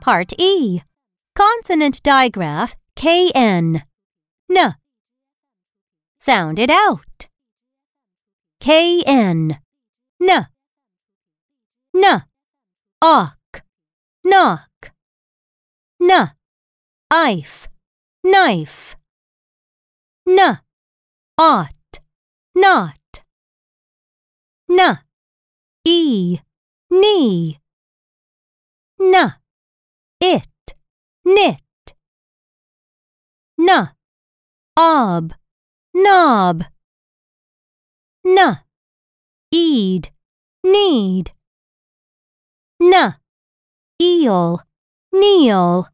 Part E. Consonant digraph KN. N. Sound it out. KN. N. N. Awk. Knock. N. Ife. Knife. N. Ought. Knot. N. E. Knee. Na, it, knit. Na, ob, knob. Na, eed, knead. Na, eel, kneel.